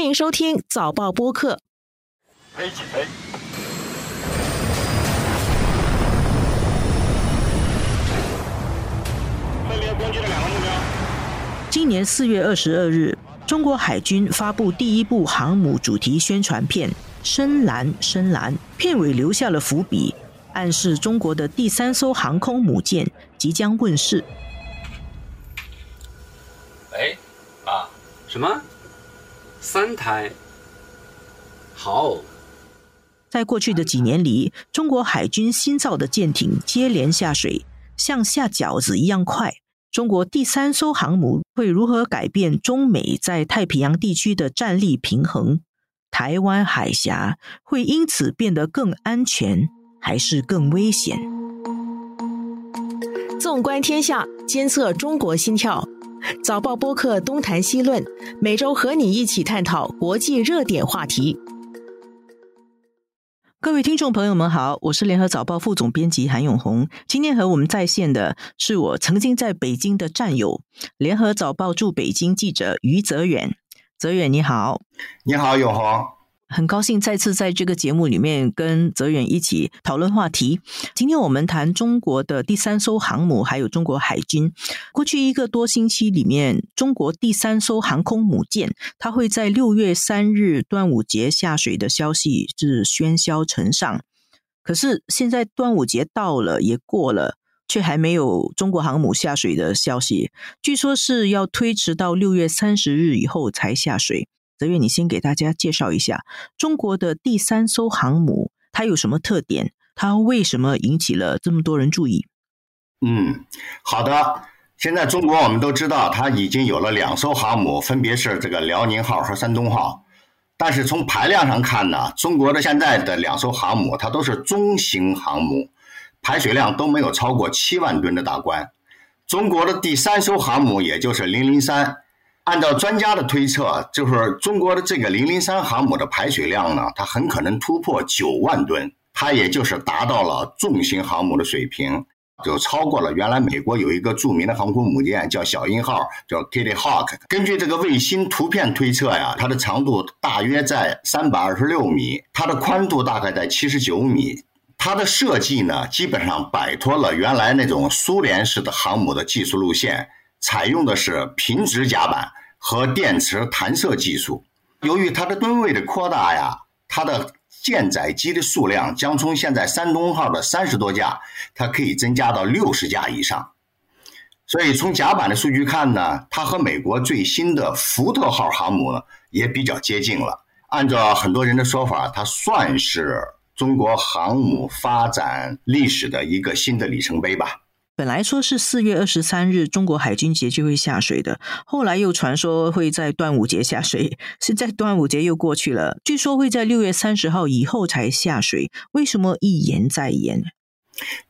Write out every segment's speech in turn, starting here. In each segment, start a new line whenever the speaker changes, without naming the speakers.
欢迎收听早报播客。
飞起飞！
今年四月二十二日，中国海军发布第一部航母主题宣传片《深蓝深蓝》，片尾留下了伏笔，暗示中国的第三艘航空母舰即将问世。
哎，啊，什么？三台？好。
在过去的几年里，中国海军新造的舰艇接连下水，像下饺子一样快。中国第三艘航母会如何改变中美在太平洋地区的战力平衡？台湾海峡会因此变得更安全，还是更危险？纵观天下，监测中国心跳。早报播客东谈西论，每周和你一起探讨国际热点话题。各位听众朋友们好，我是联合早报副总编辑韩永红。今天和我们在线的是我曾经在北京的战友，联合早报驻北京记者于泽远。泽远你好，
你好永红。
很高兴再次在这个节目里面跟泽远一起讨论话题。今天我们谈中国的第三艘航母，还有中国海军。过去一个多星期里面，中国第三艘航空母舰，它会在六月三日端午节下水的消息是喧嚣尘上。可是现在端午节到了，也过了，却还没有中国航母下水的消息。据说是要推迟到六月三十日以后才下水。泽月，你先给大家介绍一下中国的第三艘航母，它有什么特点？它为什么引起了这么多人注意？
嗯，好的。现在中国我们都知道，它已经有了两艘航母，分别是这个辽宁号和山东号。但是从排量上看呢，中国的现在的两艘航母，它都是中型航母，排水量都没有超过七万吨的大关。中国的第三艘航母，也就是零零三。按照专家的推测，就是中国的这个零零三航母的排水量呢，它很可能突破九万吨，它也就是达到了重型航母的水平，就超过了原来美国有一个著名的航空母舰叫小鹰号，叫 Kitty Hawk。根据这个卫星图片推测呀，它的长度大约在三百二十六米，它的宽度大概在七十九米，它的设计呢，基本上摆脱了原来那种苏联式的航母的技术路线。采用的是平直甲板和电磁弹射技术。由于它的吨位的扩大呀，它的舰载机的数量将从现在山东号的三十多架，它可以增加到六十架以上。所以从甲板的数据看呢，它和美国最新的福特号航母呢也比较接近了。按照很多人的说法，它算是中国航母发展历史的一个新的里程碑吧。
本来说是四月二十三日中国海军节就会下水的，后来又传说会在端午节下水，现在端午节又过去了，据说会在六月三十号以后才下水。为什么一延再延？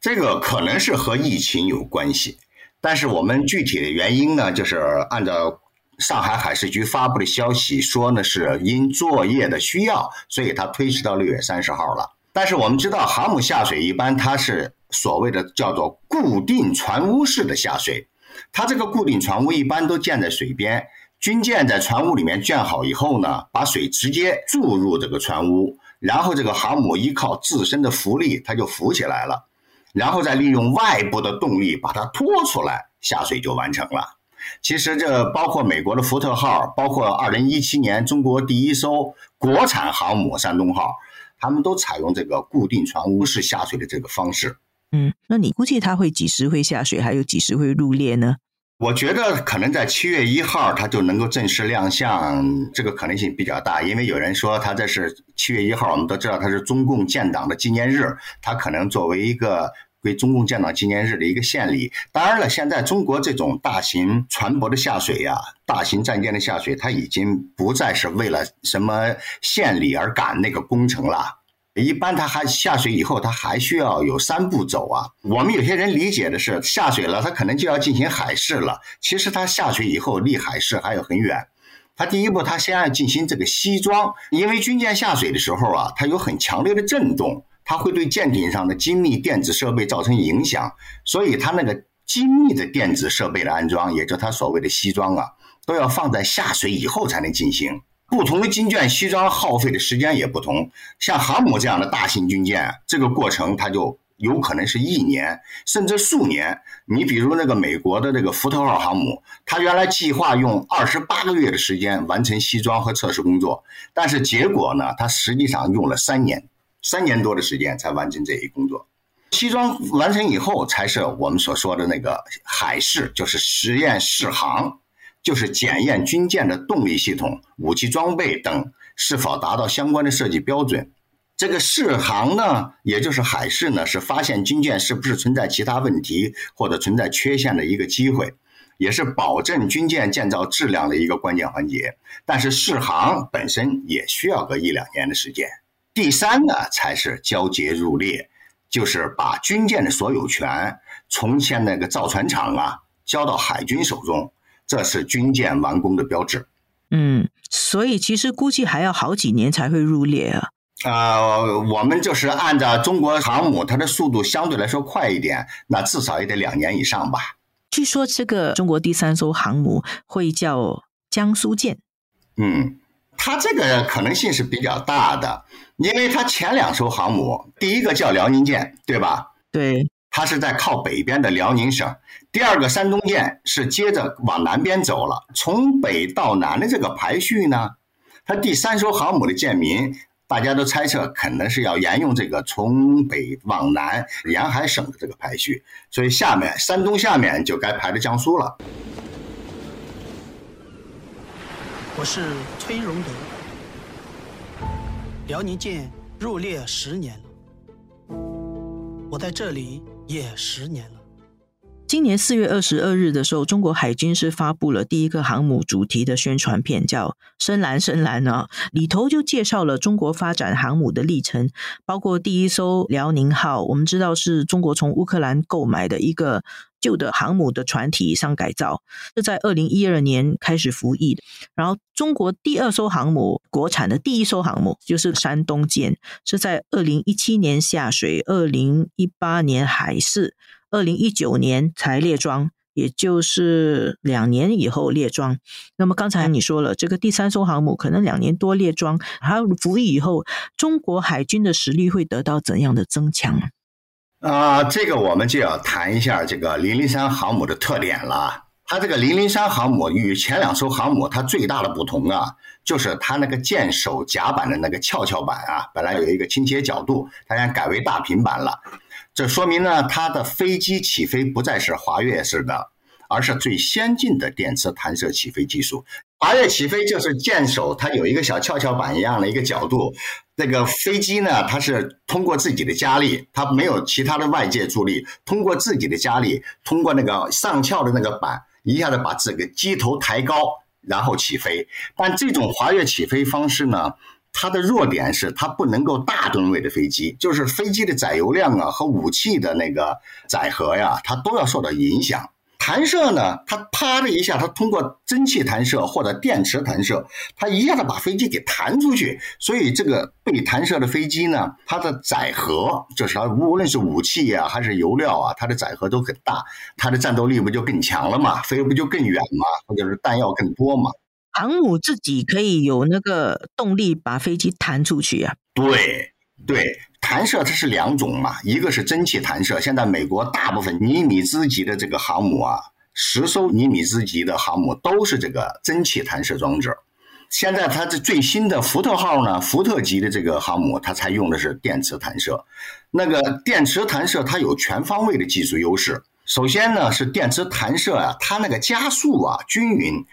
这个可能是和疫情有关系，但是我们具体的原因呢，就是按照上海海事局发布的消息说呢，是因作业的需要，所以它推迟到六月三十号了。但是我们知道，航母下水一般它是。所谓的叫做固定船坞式的下水，它这个固定船坞一般都建在水边，军舰在船坞里面建好以后呢，把水直接注入这个船坞，然后这个航母依靠自身的浮力，它就浮起来了，然后再利用外部的动力把它拖出来，下水就完成了。其实这包括美国的福特号，包括二零一七年中国第一艘国产航母山东号，他们都采用这个固定船坞式下水的这个方式。
嗯，那你估计它会几时会下水，还有几时会入列呢？
我觉得可能在七月一号它就能够正式亮相，这个可能性比较大。因为有人说它这是七月一号，我们都知道它是中共建党的纪念日，它可能作为一个归中共建党纪念日的一个献礼。当然了，现在中国这种大型船舶的下水呀，大型战舰的下水，它已经不再是为了什么献礼而赶那个工程了。一般它还下水以后，它还需要有三步走啊。我们有些人理解的是下水了，它可能就要进行海试了。其实它下水以后离海试还有很远。它第一步，它先要进行这个西装，因为军舰下水的时候啊，它有很强烈的震动，它会对舰艇上的精密电子设备造成影响。所以它那个精密的电子设备的安装，也就它所谓的西装啊，都要放在下水以后才能进行。不同的军舰西装耗费的时间也不同。像航母这样的大型军舰，这个过程它就有可能是一年甚至数年。你比如那个美国的这个福特号航母，它原来计划用二十八个月的时间完成西装和测试工作，但是结果呢，它实际上用了三年，三年多的时间才完成这一工作。西装完成以后，才是我们所说的那个海试，就是实验试航，就是检验军舰的动力系统、武器装备等是否达到相关的设计标准。这个试航呢，也就是海试呢，是发现军舰是不是存在其他问题或者存在缺陷的一个机会，也是保证军舰建造质量的一个关键环节。但是试航本身也需要个一两年的时间。第三呢，才是交接入列。就是把军舰的所有权从前那个造船厂啊交到海军手中，这是军舰完工的标志。
嗯，所以其实估计还要好几年才会入列啊。
呃，我们就是按照中国航母，它的速度相对来说快一点，那至少也得两年以上吧。
据说这个中国第三艘航母会叫江苏舰。
嗯。它这个可能性是比较大的，因为它前两艘航母，第一个叫辽宁舰，对吧？
对，
它是在靠北边的辽宁省。第二个山东舰是接着往南边走了，从北到南的这个排序呢，它第三艘航母的舰名，大家都猜测可能是要沿用这个从北往南沿海省的这个排序，所以下面山东下面就该排到江苏了。
我是崔荣德，辽宁舰入列十年了，我在这里也十年了。
今年四月二十二日的时候，中国海军是发布了第一个航母主题的宣传片，叫《深蓝深蓝》啊，里头就介绍了中国发展航母的历程，包括第一艘辽宁号，我们知道是中国从乌克兰购买的一个旧的航母的船体上改造，是在二零一二年开始服役的。然后，中国第二艘航母，国产的第一艘航母就是山东舰，是在二零一七年下水，二零一八年海试。二零一九年才列装，也就是两年以后列装。那么刚才你说了，这个第三艘航母可能两年多列装，还有服役以后，中国海军的实力会得到怎样的增强？
啊，这个我们就要谈一下这个零零三航母的特点了。它这个零零三航母与前两艘航母，它最大的不同啊，就是它那个舰首甲板的那个翘翘板啊，本来有一个倾斜角度，它现在改为大平板了。这说明呢，它的飞机起飞不再是滑跃式的，而是最先进的电磁弹射起飞技术。滑跃起飞就是舰首它有一个小跷跷板一样的一个角度，这个飞机呢，它是通过自己的加力，它没有其他的外界助力，通过自己的加力，通过那个上翘的那个板，一下子把这个机头抬高，然后起飞。但这种滑跃起飞方式呢？它的弱点是它不能够大吨位的飞机，就是飞机的载油量啊和武器的那个载荷呀，它都要受到影响。弹射呢，它啪的一下，它通过蒸汽弹射或者电池弹射，它一下子把飞机给弹出去。所以这个被弹射的飞机呢，它的载荷就是它无论是武器啊还是油料啊，它的载荷都很大，它的战斗力不就更强了嘛？飞不就更远嘛？或者是弹药更多嘛？
航母自己可以有那个动力把飞机弹出去啊？
对对，弹射它是两种嘛，一个是蒸汽弹射。现在美国大部分尼米兹级的这个航母啊，十艘尼米兹级的航母都是这个蒸汽弹射装置。现在它这最新的福特号呢，福特级的这个航母，它采用的是电磁弹射。那个电磁弹射它有全方位的技术优势。首先呢是电磁弹射啊，它那个加速啊均匀。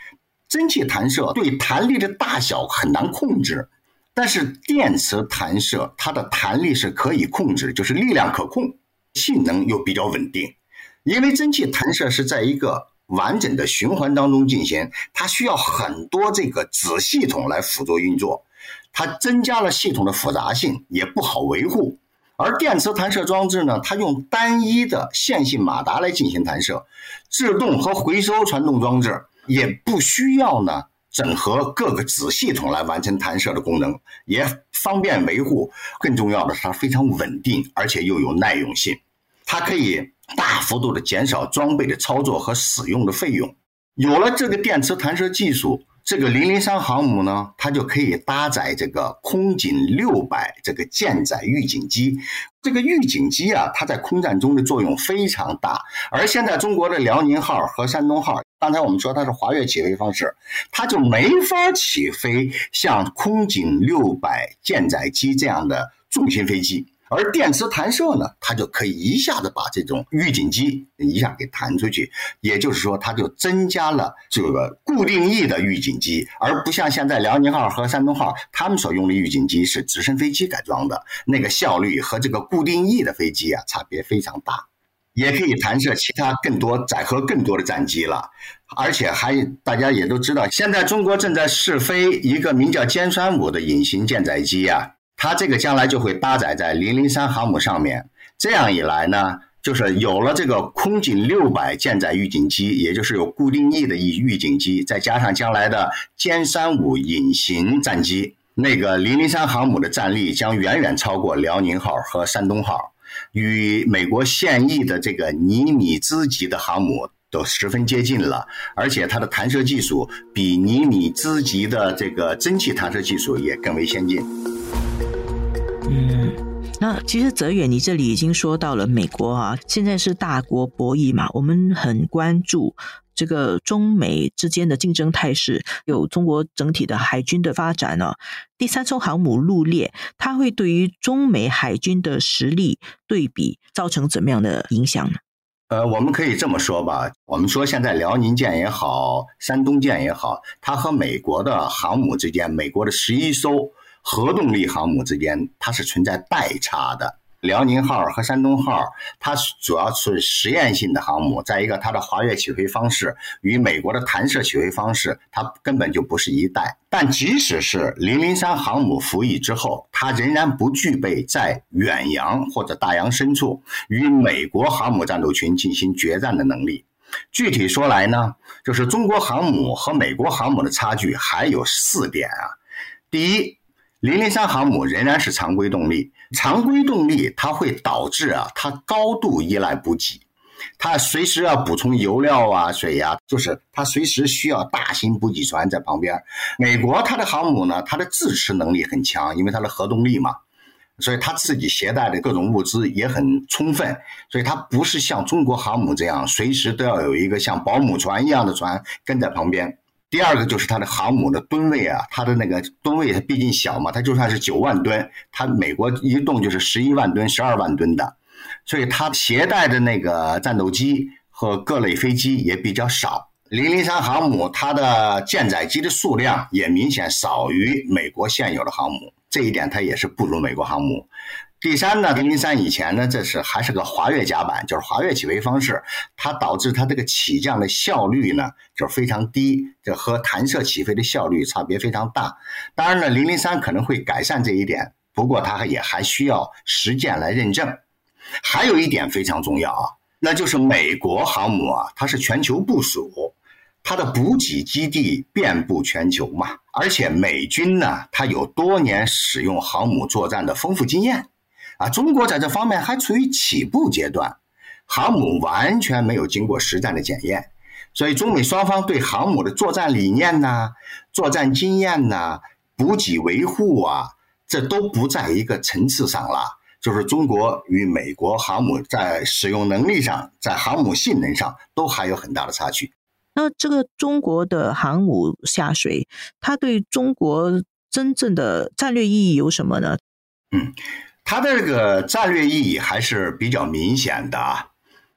蒸汽弹射对弹力的大小很难控制，但是电磁弹射它的弹力是可以控制，就是力量可控，性能又比较稳定。因为蒸汽弹射是在一个完整的循环当中进行，它需要很多这个子系统来辅助运作，它增加了系统的复杂性，也不好维护。而电磁弹射装置呢，它用单一的线性马达来进行弹射，制动和回收传动装置。也不需要呢，整合各个子系统来完成弹射的功能，也方便维护。更重要的是，它非常稳定，而且又有耐用性。它可以大幅度的减少装备的操作和使用的费用。有了这个电磁弹射技术，这个零零三航母呢，它就可以搭载这个空警六百这个舰载预警机。这个预警机啊，它在空战中的作用非常大。而现在中国的辽宁号和山东号，刚才我们说它是滑跃起飞方式，它就没法起飞像空警六百舰载机这样的重型飞机。而电磁弹射呢，它就可以一下子把这种预警机一下给弹出去，也就是说，它就增加了这个固定翼的预警机，而不像现在辽宁号和山东号他们所用的预警机是直升飞机改装的，那个效率和这个固定翼的飞机啊差别非常大，也可以弹射其他更多载荷更多的战机了，而且还大家也都知道，现在中国正在试飞一个名叫歼三五的隐形舰载机啊。它这个将来就会搭载在零零三航母上面，这样一来呢，就是有了这个空警六百舰载预警机，也就是有固定翼的预预警机，再加上将来的歼三五隐形战机，那个零零三航母的战力将远远超过辽宁号和山东号，与美国现役的这个尼米兹级的航母都十分接近了，而且它的弹射技术比尼米兹级的这个蒸汽弹射技术也更为先进。
嗯，那其实泽远，你这里已经说到了美国啊，现在是大国博弈嘛，我们很关注这个中美之间的竞争态势，有中国整体的海军的发展呢。第三艘航母入列，它会对于中美海军的实力对比造成怎么样的影响呢？
呃，我们可以这么说吧，我们说现在辽宁舰也好，山东舰也好，它和美国的航母之间，美国的十一艘。核动力航母之间，它是存在代差的。辽宁号和山东号，它主要是实验性的航母。再一个，它的滑跃起飞方式与美国的弹射起飞方式，它根本就不是一代。但即使是零零三航母服役之后，它仍然不具备在远洋或者大洋深处与美国航母战斗群进行决战的能力。具体说来呢，就是中国航母和美国航母的差距还有四点啊。第一。零零三航母仍然是常规动力，常规动力它会导致啊，它高度依赖补给，它随时要补充油料啊、水呀，就是它随时需要大型补给船在旁边。美国它的航母呢，它的自持能力很强，因为它的核动力嘛，所以它自己携带的各种物资也很充分，所以它不是像中国航母这样，随时都要有一个像保姆船一样的船跟在旁边。第二个就是它的航母的吨位啊，它的那个吨位它毕竟小嘛，它就算是九万吨，它美国一动就是十一万吨、十二万吨的，所以它携带的那个战斗机和各类飞机也比较少。零零三航母它的舰载机的数量也明显少于美国现有的航母，这一点它也是不如美国航母。第三呢，零零三以前呢，这是还是个滑跃甲板，就是滑跃起飞方式，它导致它这个起降的效率呢就是非常低，这和弹射起飞的效率差别非常大。当然呢，零零三可能会改善这一点，不过它也还需要实践来认证。还有一点非常重要啊，那就是美国航母啊，它是全球部署，它的补给基地遍布全球嘛，而且美军呢，它有多年使用航母作战的丰富经验。啊，中国在这方面还处于起步阶段，航母完全没有经过实战的检验，所以中美双方对航母的作战理念呐、作战经验呐、补给维护啊，这都不在一个层次上了。就是中国与美国航母在使用能力上、在航母性能上都还有很大的差距。
那这个中国的航母下水，它对中国真正的战略意义有什么呢？
嗯。它的这个战略意义还是比较明显的啊，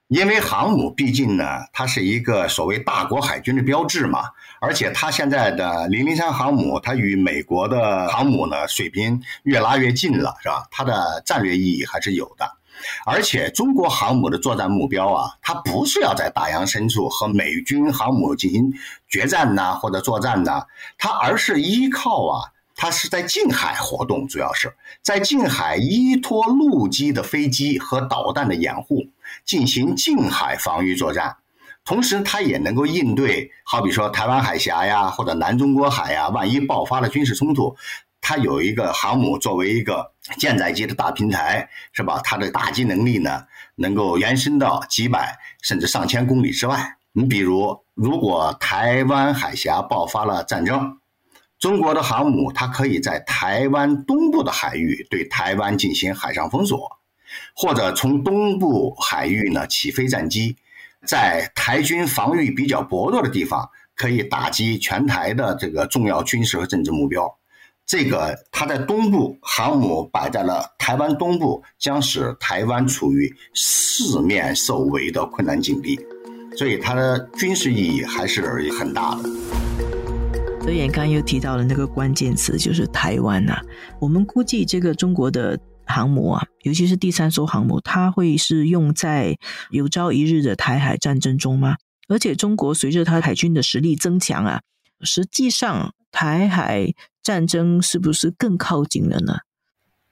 因为航母毕竟呢，它是一个所谓大国海军的标志嘛，而且它现在的零零三航母，它与美国的航母呢水平越拉越近了，是吧？它的战略意义还是有的，而且中国航母的作战目标啊，它不是要在大洋深处和美军航母进行决战呐或者作战呐，它而是依靠啊。它是在近海活动，主要是在近海依托陆基的飞机和导弹的掩护，进行近海防御作战。同时，它也能够应对，好比说台湾海峡呀，或者南中国海呀，万一爆发了军事冲突，它有一个航母作为一个舰载机的大平台，是吧？它的打击能力呢，能够延伸到几百甚至上千公里之外。你比如，如果台湾海峡爆发了战争，中国的航母它可以在台湾东部的海域对台湾进行海上封锁，或者从东部海域呢起飞战机，在台军防御比较薄弱的地方，可以打击全台的这个重要军事和政治目标。这个它在东部航母摆在了台湾东部，将使台湾处于四面受围的困难境地。所以它的军事意义还是很大的。
德言刚又提到了那个关键词，就是台湾呐。我们估计这个中国的航母啊，尤其是第三艘航母，它会是用在有朝一日的台海战争中吗？而且中国随着它海军的实力增强啊，实际上台海战争是不是更靠近了呢？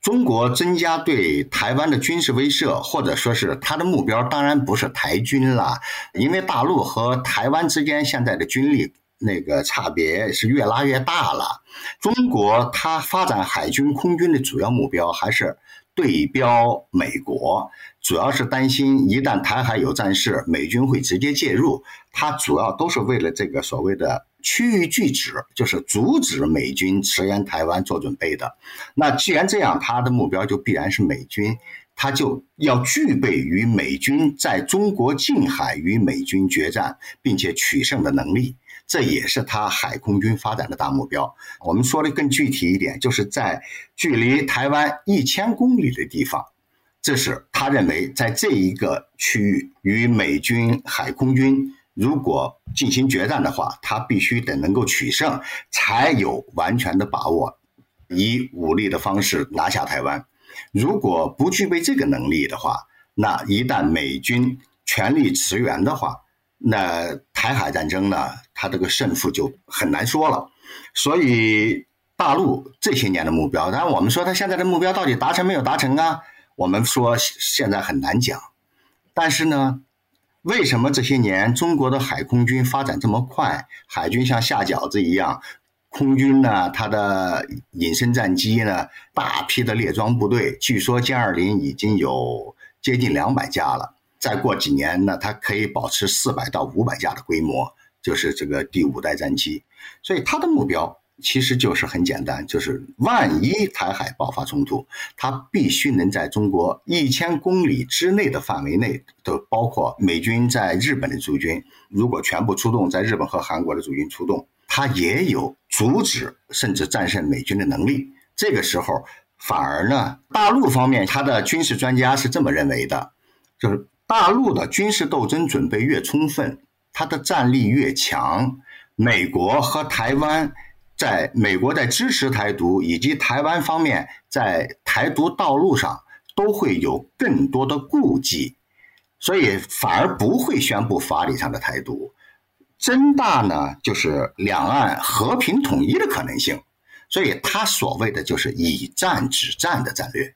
中国增加对台湾的军事威慑，或者说是它的目标，当然不是台军了，因为大陆和台湾之间现在的军力那个差别是越拉越大了。中国它发展海军空军的主要目标还是对标美国，主要是担心一旦台海有战事，美军会直接介入，它主要都是为了这个所谓的。区域拒止就是阻止美军驰援台湾做准备的。那既然这样，他的目标就必然是美军，他就要具备与美军在中国近海与美军决战并且取胜的能力。这也是他海空军发展的大目标。我们说的更具体一点，就是在距离台湾一千公里的地方，这是他认为在这一个区域与美军海空军。如果进行决战的话，他必须得能够取胜，才有完全的把握以武力的方式拿下台湾。如果不具备这个能力的话，那一旦美军全力驰援的话，那台海战争呢，它这个胜负就很难说了。所以，大陆这些年的目标，当然我们说它现在的目标到底达成没有达成啊？我们说现在很难讲，但是呢。为什么这些年中国的海空军发展这么快？海军像下饺子一样，空军呢，它的隐身战机呢，大批的列装部队，据说歼二零已经有接近两百架了。再过几年呢，它可以保持四百到五百架的规模，就是这个第五代战机。所以它的目标。其实就是很简单，就是万一台海爆发冲突，它必须能在中国一千公里之内的范围内，都包括美军在日本的驻军，如果全部出动，在日本和韩国的驻军出动，它也有阻止甚至战胜美军的能力。这个时候，反而呢，大陆方面他的军事专家是这么认为的，就是大陆的军事斗争准备越充分，它的战力越强，美国和台湾。在美国在支持台独，以及台湾方面在台独道路上都会有更多的顾忌，所以反而不会宣布法理上的台独。增大呢，就是两岸和平统一的可能性。所以他所谓的就是以战止战的战略。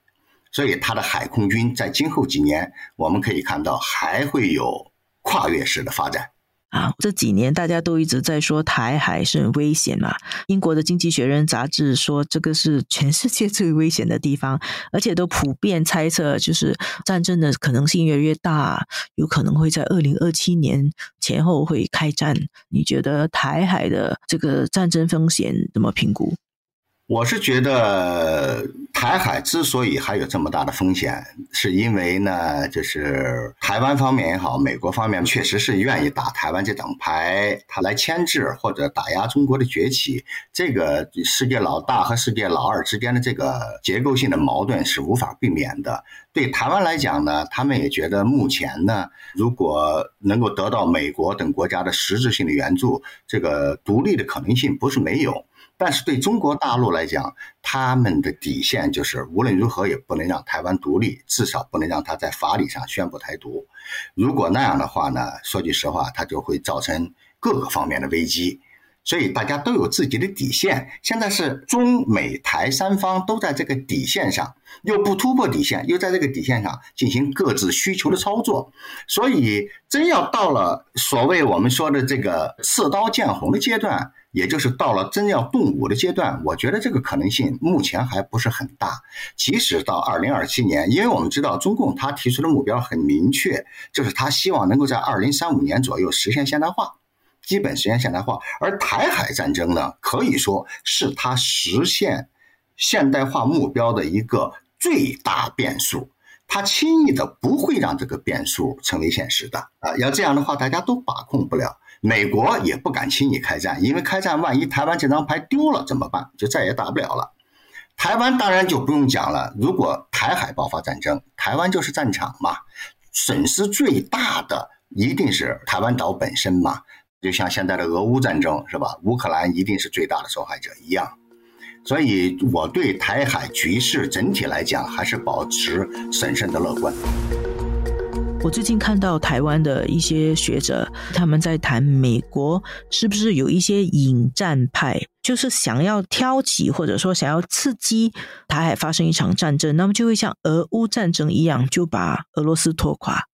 所以他的海空军在今后几年，我们可以看到还会有跨越式的发展。
啊，这几年大家都一直在说台海是很危险嘛。英国的《经济学人》杂志说，这个是全世界最危险的地方，而且都普遍猜测，就是战争的可能性越来越大，有可能会在二零二七年前后会开战。你觉得台海的这个战争风险怎么评估？
我是觉得台海之所以还有这么大的风险，是因为呢，就是台湾方面也好，美国方面确实是愿意打台湾这张牌，他来牵制或者打压中国的崛起。这个世界老大和世界老二之间的这个结构性的矛盾是无法避免的。对台湾来讲呢，他们也觉得目前呢，如果能够得到美国等国家的实质性的援助，这个独立的可能性不是没有。但是对中国大陆来讲，他们的底线就是无论如何也不能让台湾独立，至少不能让他在法理上宣布台独。如果那样的话呢，说句实话，它就会造成各个方面的危机。所以大家都有自己的底线。现在是中美台三方都在这个底线上，又不突破底线，又在这个底线上进行各自需求的操作。所以，真要到了所谓我们说的这个刺刀见红的阶段，也就是到了真要动武的阶段，我觉得这个可能性目前还不是很大。即使到二零二七年，因为我们知道中共他提出的目标很明确，就是他希望能够在二零三五年左右实现现代化。基本实现现代化，而台海战争呢，可以说是它实现现代化目标的一个最大变数。他轻易的不会让这个变数成为现实的啊！要这样的话，大家都把控不了，美国也不敢轻易开战，因为开战万一台湾这张牌丢了怎么办？就再也打不了了。台湾当然就不用讲了，如果台海爆发战争，台湾就是战场嘛，损失最大的一定是台湾岛本身嘛。就像现在的俄乌战争是吧？乌克兰一定是最大的受害者一样，所以我对台海局势整体来讲还是保持审慎的乐观。
我最近看到台湾的一些学者，他们在谈美国是不是有一些引战派，就是想要挑起或者说想要刺激台海发生一场战争，那么就会像俄乌战争一样，就把俄罗斯拖垮。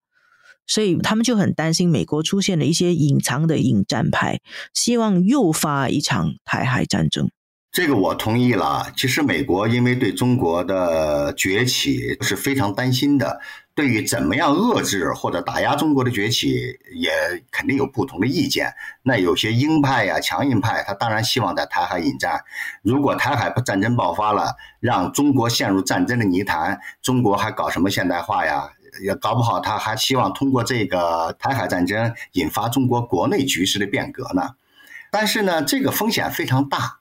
所以他们就很担心美国出现了一些隐藏的引战派，希望诱发一场台海战争。
这个我同意了。其实美国因为对中国的崛起是非常担心的，对于怎么样遏制或者打压中国的崛起，也肯定有不同的意见。那有些鹰派呀、强硬派，他当然希望在台海引战。如果台海战争爆发了，让中国陷入战争的泥潭，中国还搞什么现代化呀？也搞不好，他还希望通过这个台海战争引发中国国内局势的变革呢。但是呢，这个风险非常大，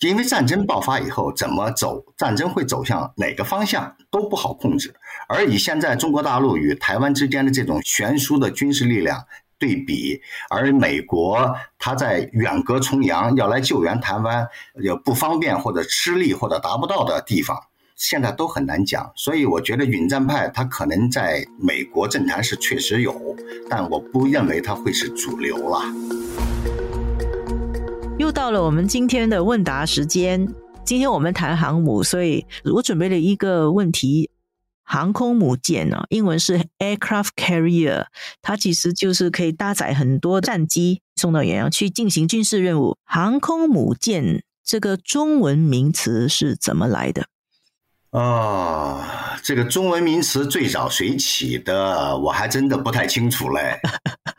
因为战争爆发以后怎么走，战争会走向哪个方向都不好控制。而以现在中国大陆与台湾之间的这种悬殊的军事力量对比，而美国他在远隔重洋要来救援台湾，有不方便或者吃力或者达不到的地方。现在都很难讲，所以我觉得允战派他可能在美国政坛是确实有，但我不认为他会是主流了。
又到了我们今天的问答时间，今天我们谈航母，所以我准备了一个问题：航空母舰呢，英文是 aircraft carrier，它其实就是可以搭载很多战机送到远洋去进行军事任务。航空母舰这个中文名词是怎么来的？
啊，这个中文名词最早谁起的，我还真的不太清楚嘞。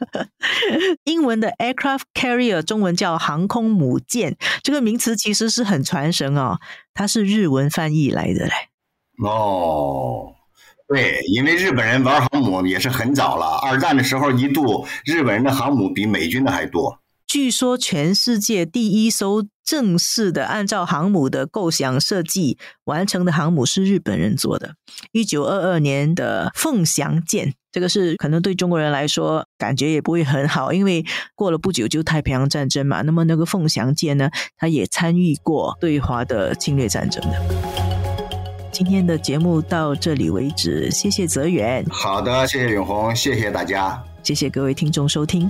英文的 aircraft carrier，中文叫航空母舰，这个名词其实是很传神哦，它是日文翻译来的嘞。
哦，对，因为日本人玩航母也是很早了，二战的时候一度日本人的航母比美军的还多。
据说全世界第一艘正式的按照航母的构想设计完成的航母是日本人做的，一九二二年的凤翔舰。这个是可能对中国人来说感觉也不会很好，因为过了不久就太平洋战争嘛。那么那个凤翔舰呢，它也参与过对华的侵略战争的。今天的节目到这里为止，谢谢泽远。
好的，谢谢永红，谢谢大家，
谢谢各位听众收听。